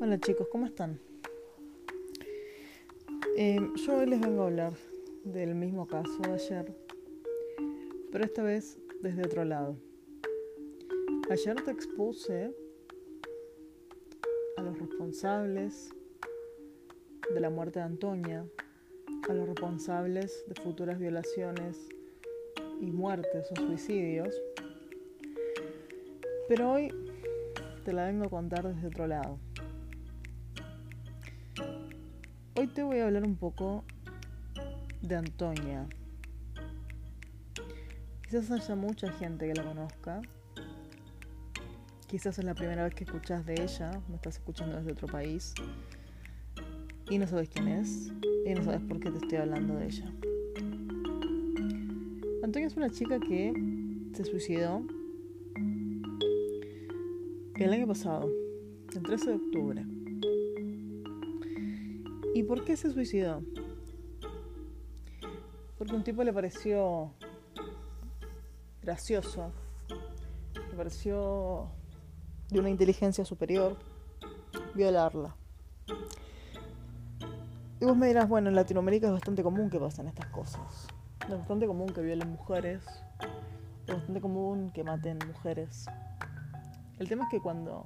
Hola chicos, ¿cómo están? Eh, yo hoy les vengo a hablar del mismo caso de ayer, pero esta vez desde otro lado. Ayer te expuse a los responsables de la muerte de Antonia, a los responsables de futuras violaciones y muertes o suicidios, pero hoy te la vengo a contar desde otro lado. Hoy te voy a hablar un poco de Antonia. Quizás haya mucha gente que la conozca. Quizás es la primera vez que escuchas de ella, me estás escuchando desde otro país y no sabes quién es y no sabes por qué te estoy hablando de ella. Antonia es una chica que se suicidó el año pasado, el 13 de octubre. ¿Y por qué se suicidó? Porque un tipo le pareció gracioso, le pareció de una inteligencia superior violarla. Y vos me dirás, bueno, en Latinoamérica es bastante común que pasen estas cosas. Es bastante común que violen mujeres. Es bastante común que maten mujeres. El tema es que cuando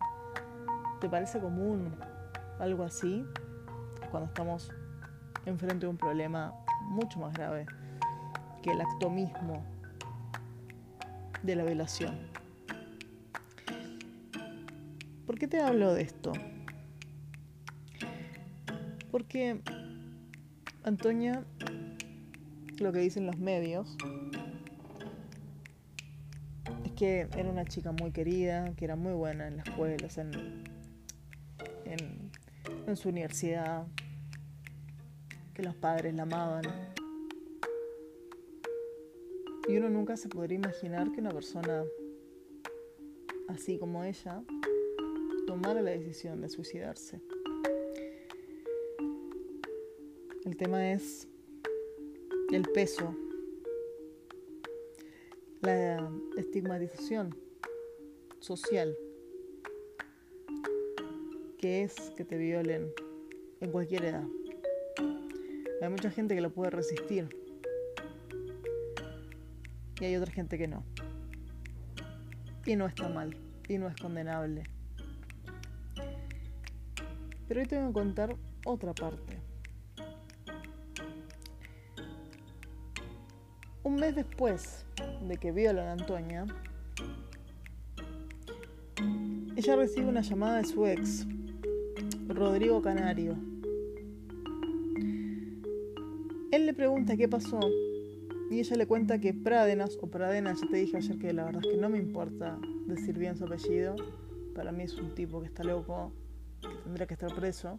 te parece común algo así, cuando estamos enfrente de un problema mucho más grave que el acto mismo de la violación. ¿Por qué te hablo de esto? Porque Antonia, lo que dicen los medios, es que era una chica muy querida, que era muy buena en la escuela, en, en, en su universidad, que los padres la amaban. Y uno nunca se podría imaginar que una persona así como ella tomara la decisión de suicidarse. El tema es el peso, la estigmatización social, que es que te violen en cualquier edad. Hay mucha gente que lo puede resistir. Y hay otra gente que no. Y no está mal. Y no es condenable. Pero hoy tengo que contar otra parte. Un mes después de que violan a Antonia, ella recibe una llamada de su ex, Rodrigo Canario pregunta qué pasó y ella le cuenta que Pradenas o Pradenas, ya te dije ayer que la verdad es que no me importa decir bien su apellido, para mí es un tipo que está loco, que tendría que estar preso,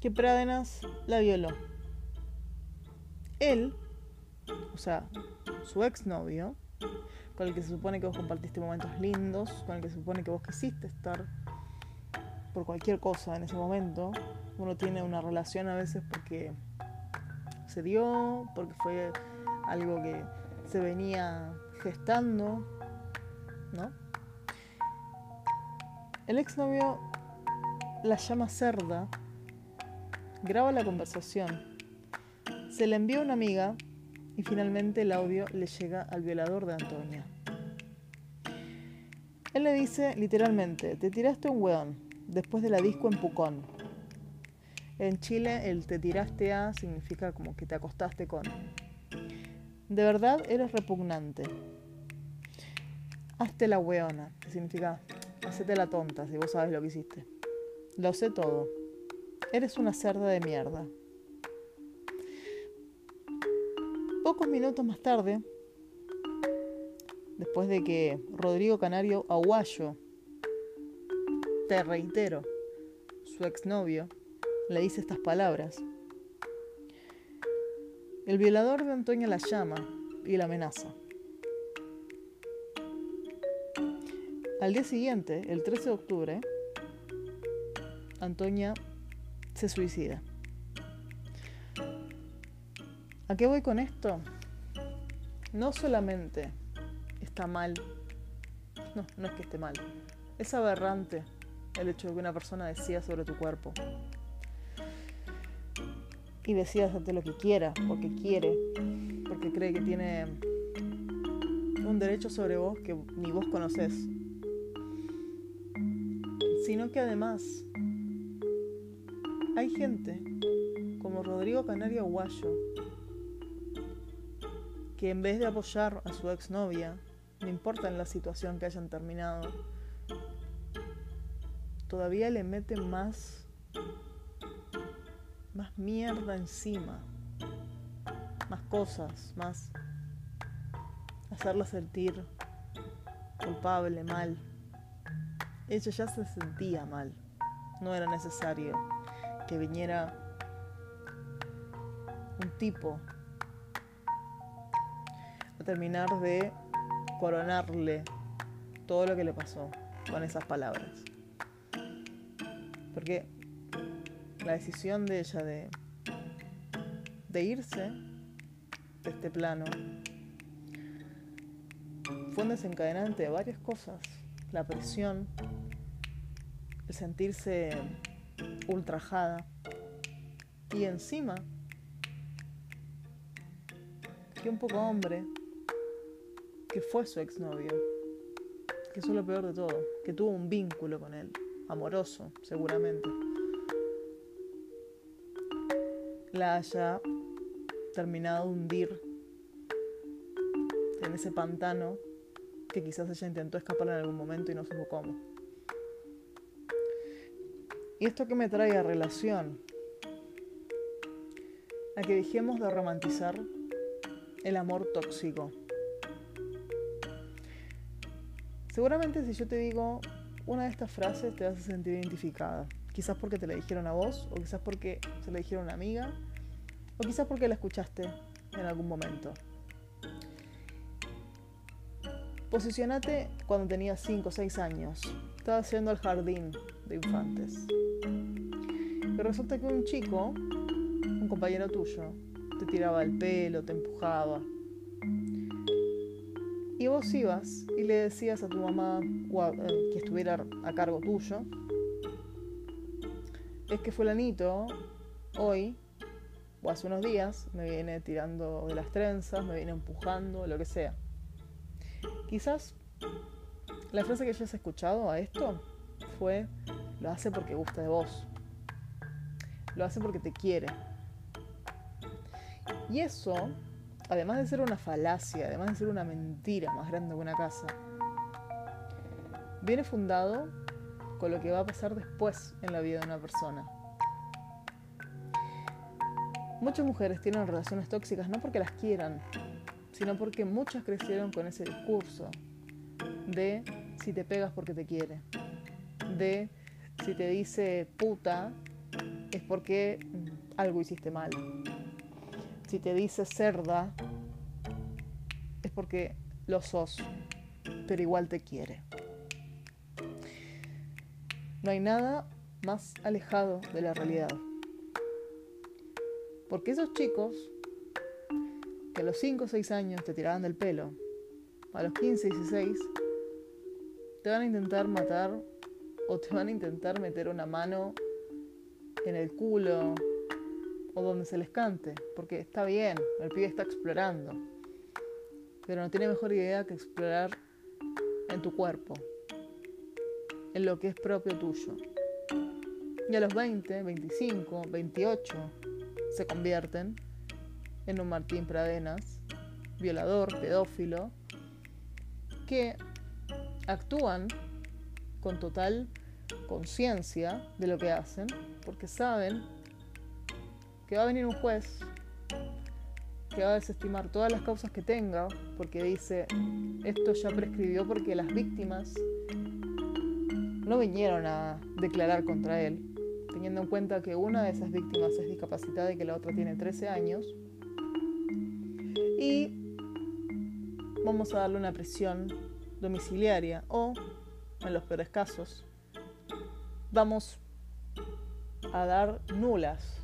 que Pradenas la violó. Él, o sea, su exnovio, con el que se supone que vos compartiste momentos lindos, con el que se supone que vos quisiste estar por cualquier cosa en ese momento, uno tiene una relación a veces porque se dio, porque fue algo que se venía gestando, ¿no? El exnovio la llama cerda, graba la conversación, se le envía a una amiga y finalmente el audio le llega al violador de Antonia. Él le dice literalmente, te tiraste un weón después de la disco en Pucón. En Chile el te tiraste a significa como que te acostaste con. De verdad eres repugnante. Hazte la weona, que significa hacete la tonta si vos sabes lo que hiciste. Lo sé todo. Eres una cerda de mierda. Pocos minutos más tarde, después de que Rodrigo Canario Aguayo, te reitero, su exnovio, le dice estas palabras. El violador de Antonia la llama y la amenaza. Al día siguiente, el 13 de octubre, Antonia se suicida. ¿A qué voy con esto? No solamente está mal, no, no es que esté mal, es aberrante el hecho de que una persona decida sobre tu cuerpo. Y decida hacerte lo que quiera, porque quiere, porque cree que tiene un derecho sobre vos que ni vos conocés. Sino que además hay gente como Rodrigo Canario Guayo que en vez de apoyar a su exnovia, no importa en la situación que hayan terminado, todavía le mete más, más mierda encima, más cosas, más hacerla sentir culpable, mal. Ella ya se sentía mal, no era necesario que viniera un tipo a terminar de coronarle todo lo que le pasó con esas palabras. Porque la decisión de ella de, irse de este plano fue un desencadenante de varias cosas. La presión, el sentirse ultrajada y encima que un poco hombre que fue su exnovio, que es lo peor de todo, que tuvo un vínculo con él, amoroso, seguramente, la haya terminado de hundir en ese pantano que quizás ella intentó escapar en algún momento y no supo cómo. ¿Y esto que me trae a relación? A que dejemos de romantizar el amor tóxico. Seguramente si yo te digo una de estas frases te vas a sentir identificada. Quizás porque te la dijeron a vos, o quizás porque se la dijeron a una amiga, o quizás porque la escuchaste en algún momento. Posicionate cuando tenías 5 o 6 años. Estabas yendo al jardín de infantes. Y resulta que un chico, un compañero tuyo, te tiraba el pelo, te empujaba. Y vos ibas y le decías a tu mamá eh, que estuviera a cargo tuyo, es que fulanito hoy o hace unos días me viene tirando de las trenzas, me viene empujando, lo que sea. Quizás la frase que hayas escuchado a esto fue, lo hace porque gusta de vos, lo hace porque te quiere, y eso, además de ser una falacia, además de ser una mentira más grande que una casa, viene fundado con lo que va a pasar después en la vida de una persona. Muchas mujeres tienen relaciones tóxicas no porque las quieran, sino porque muchas crecieron con ese discurso de si te pegas porque te quiere, de si te dice puta es porque algo hiciste mal, si te dice cerda, es porque lo sos, pero igual te quiere. No hay nada más alejado de la realidad. Porque esos chicos que a los 5 o 6 años te tiraban del pelo, a los 15, 16, te van a intentar matar o te van a intentar meter una mano en el culo o donde se les cante, porque está bien, el pibe está explorando, pero no tiene mejor idea que explorar en tu cuerpo, en lo que es propio tuyo. Y a los 20, 25, 28 se convierten en un Martín Pradenas, violador, pedófilo, que actúan con total conciencia de lo que hacen, porque saben que va a venir un juez que va a desestimar todas las causas que tenga, porque dice, esto ya prescribió porque las víctimas no vinieron a declarar contra él, teniendo en cuenta que una de esas víctimas es discapacitada y que la otra tiene 13 años. Y vamos a darle una presión domiciliaria o, en los peores casos, vamos a dar nulas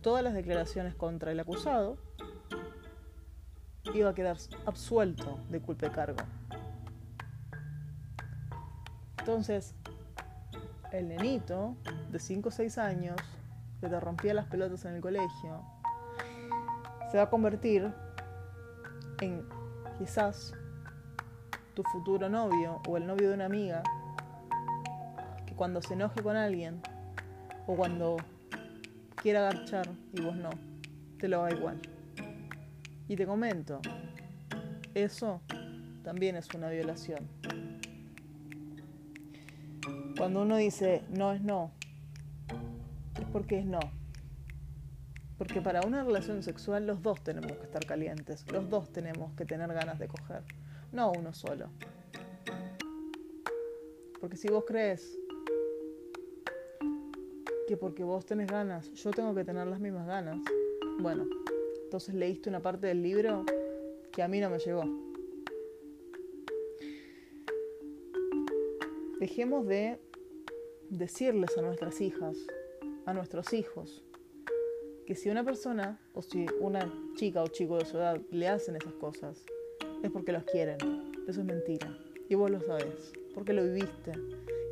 todas las declaraciones contra el acusado, iba a quedar absuelto de culpa y cargo. Entonces, el nenito de 5 o 6 años que te rompía las pelotas en el colegio se va a convertir en quizás tu futuro novio o el novio de una amiga que cuando se enoje con alguien o cuando quiera garchar y vos no, te lo va igual. Y te comento, eso también es una violación. Cuando uno dice no es no, es porque es no. Porque para una relación sexual los dos tenemos que estar calientes, los dos tenemos que tener ganas de coger, no uno solo. Porque si vos crees que porque vos tenés ganas, yo tengo que tener las mismas ganas, bueno, entonces leíste una parte del libro que a mí no me llegó. Dejemos de decirles a nuestras hijas, a nuestros hijos, que si una persona o si una chica o chico de su edad le hacen esas cosas, es porque los quieren. Eso es mentira. Y vos lo sabes, porque lo viviste.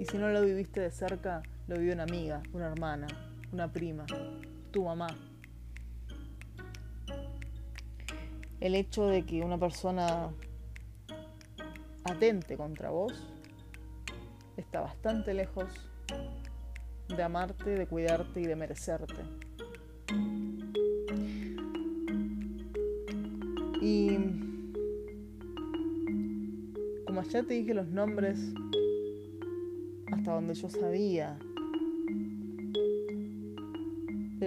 Y si no lo viviste de cerca, lo vivió una amiga, una hermana, una prima, tu mamá. El hecho de que una persona atente contra vos está bastante lejos de amarte, de cuidarte y de merecerte. Y como ya te dije los nombres, hasta donde yo sabía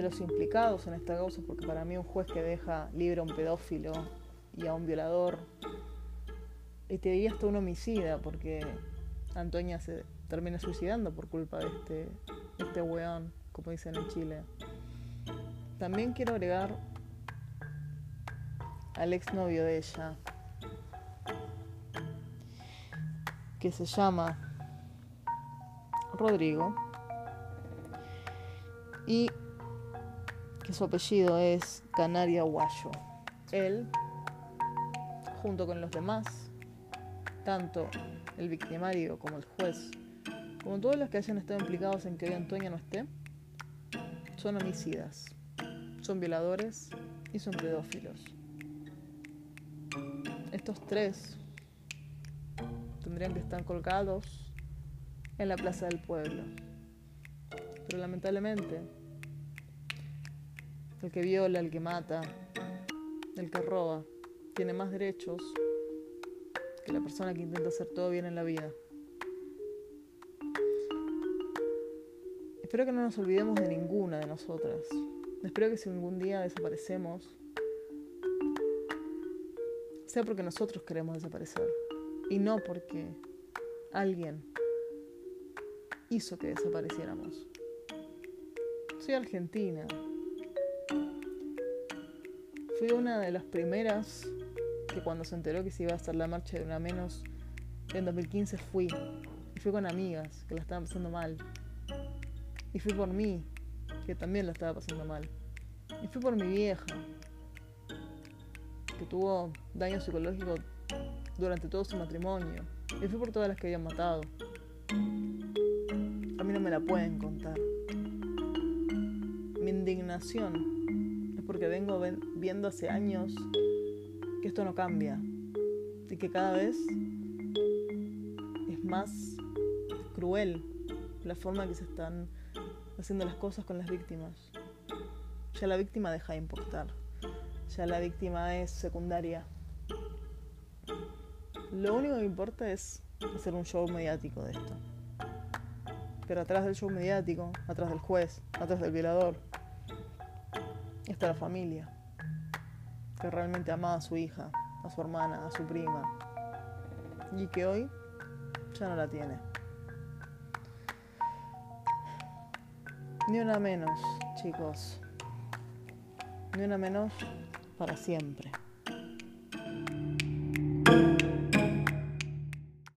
de los implicados en esta causa, porque para mí un juez que deja libre a un pedófilo y a un violador, y te diría hasta un homicida, porque Antonia se termina suicidando por culpa de este, este weón, como dicen en Chile. También quiero agregar al exnovio de ella, que se llama Rodrigo, y su apellido es Canaria Guayo. Él, junto con los demás, tanto el victimario como el juez, como todos los que hayan estado implicados en que hoy Antonia no esté, son homicidas, son violadores y son pedófilos. Estos tres tendrían que estar colgados en la plaza del pueblo. Pero lamentablemente, el que viola, el que mata, el que roba, tiene más derechos que la persona que intenta hacer todo bien en la vida. Espero que no nos olvidemos de ninguna de nosotras. Espero que si algún día desaparecemos, sea porque nosotros queremos desaparecer y no porque alguien hizo que desapareciéramos. Soy argentina. Fui una de las primeras que cuando se enteró que se iba a hacer la marcha de una menos, en 2015 fui. Y fui con amigas que la estaban pasando mal. Y fui por mí, que también la estaba pasando mal. Y fui por mi vieja, que tuvo daño psicológico durante todo su matrimonio. Y fui por todas las que habían matado. A mí no me la pueden contar. Mi indignación porque vengo viendo hace años que esto no cambia y que cada vez es más cruel la forma que se están haciendo las cosas con las víctimas. Ya la víctima deja de importar, ya la víctima es secundaria. Lo único que importa es hacer un show mediático de esto. Pero atrás del show mediático, atrás del juez, atrás del violador, está la familia que realmente amaba a su hija, a su hermana, a su prima, y que hoy ya no la tiene. Ni una menos, chicos. Ni una menos para siempre.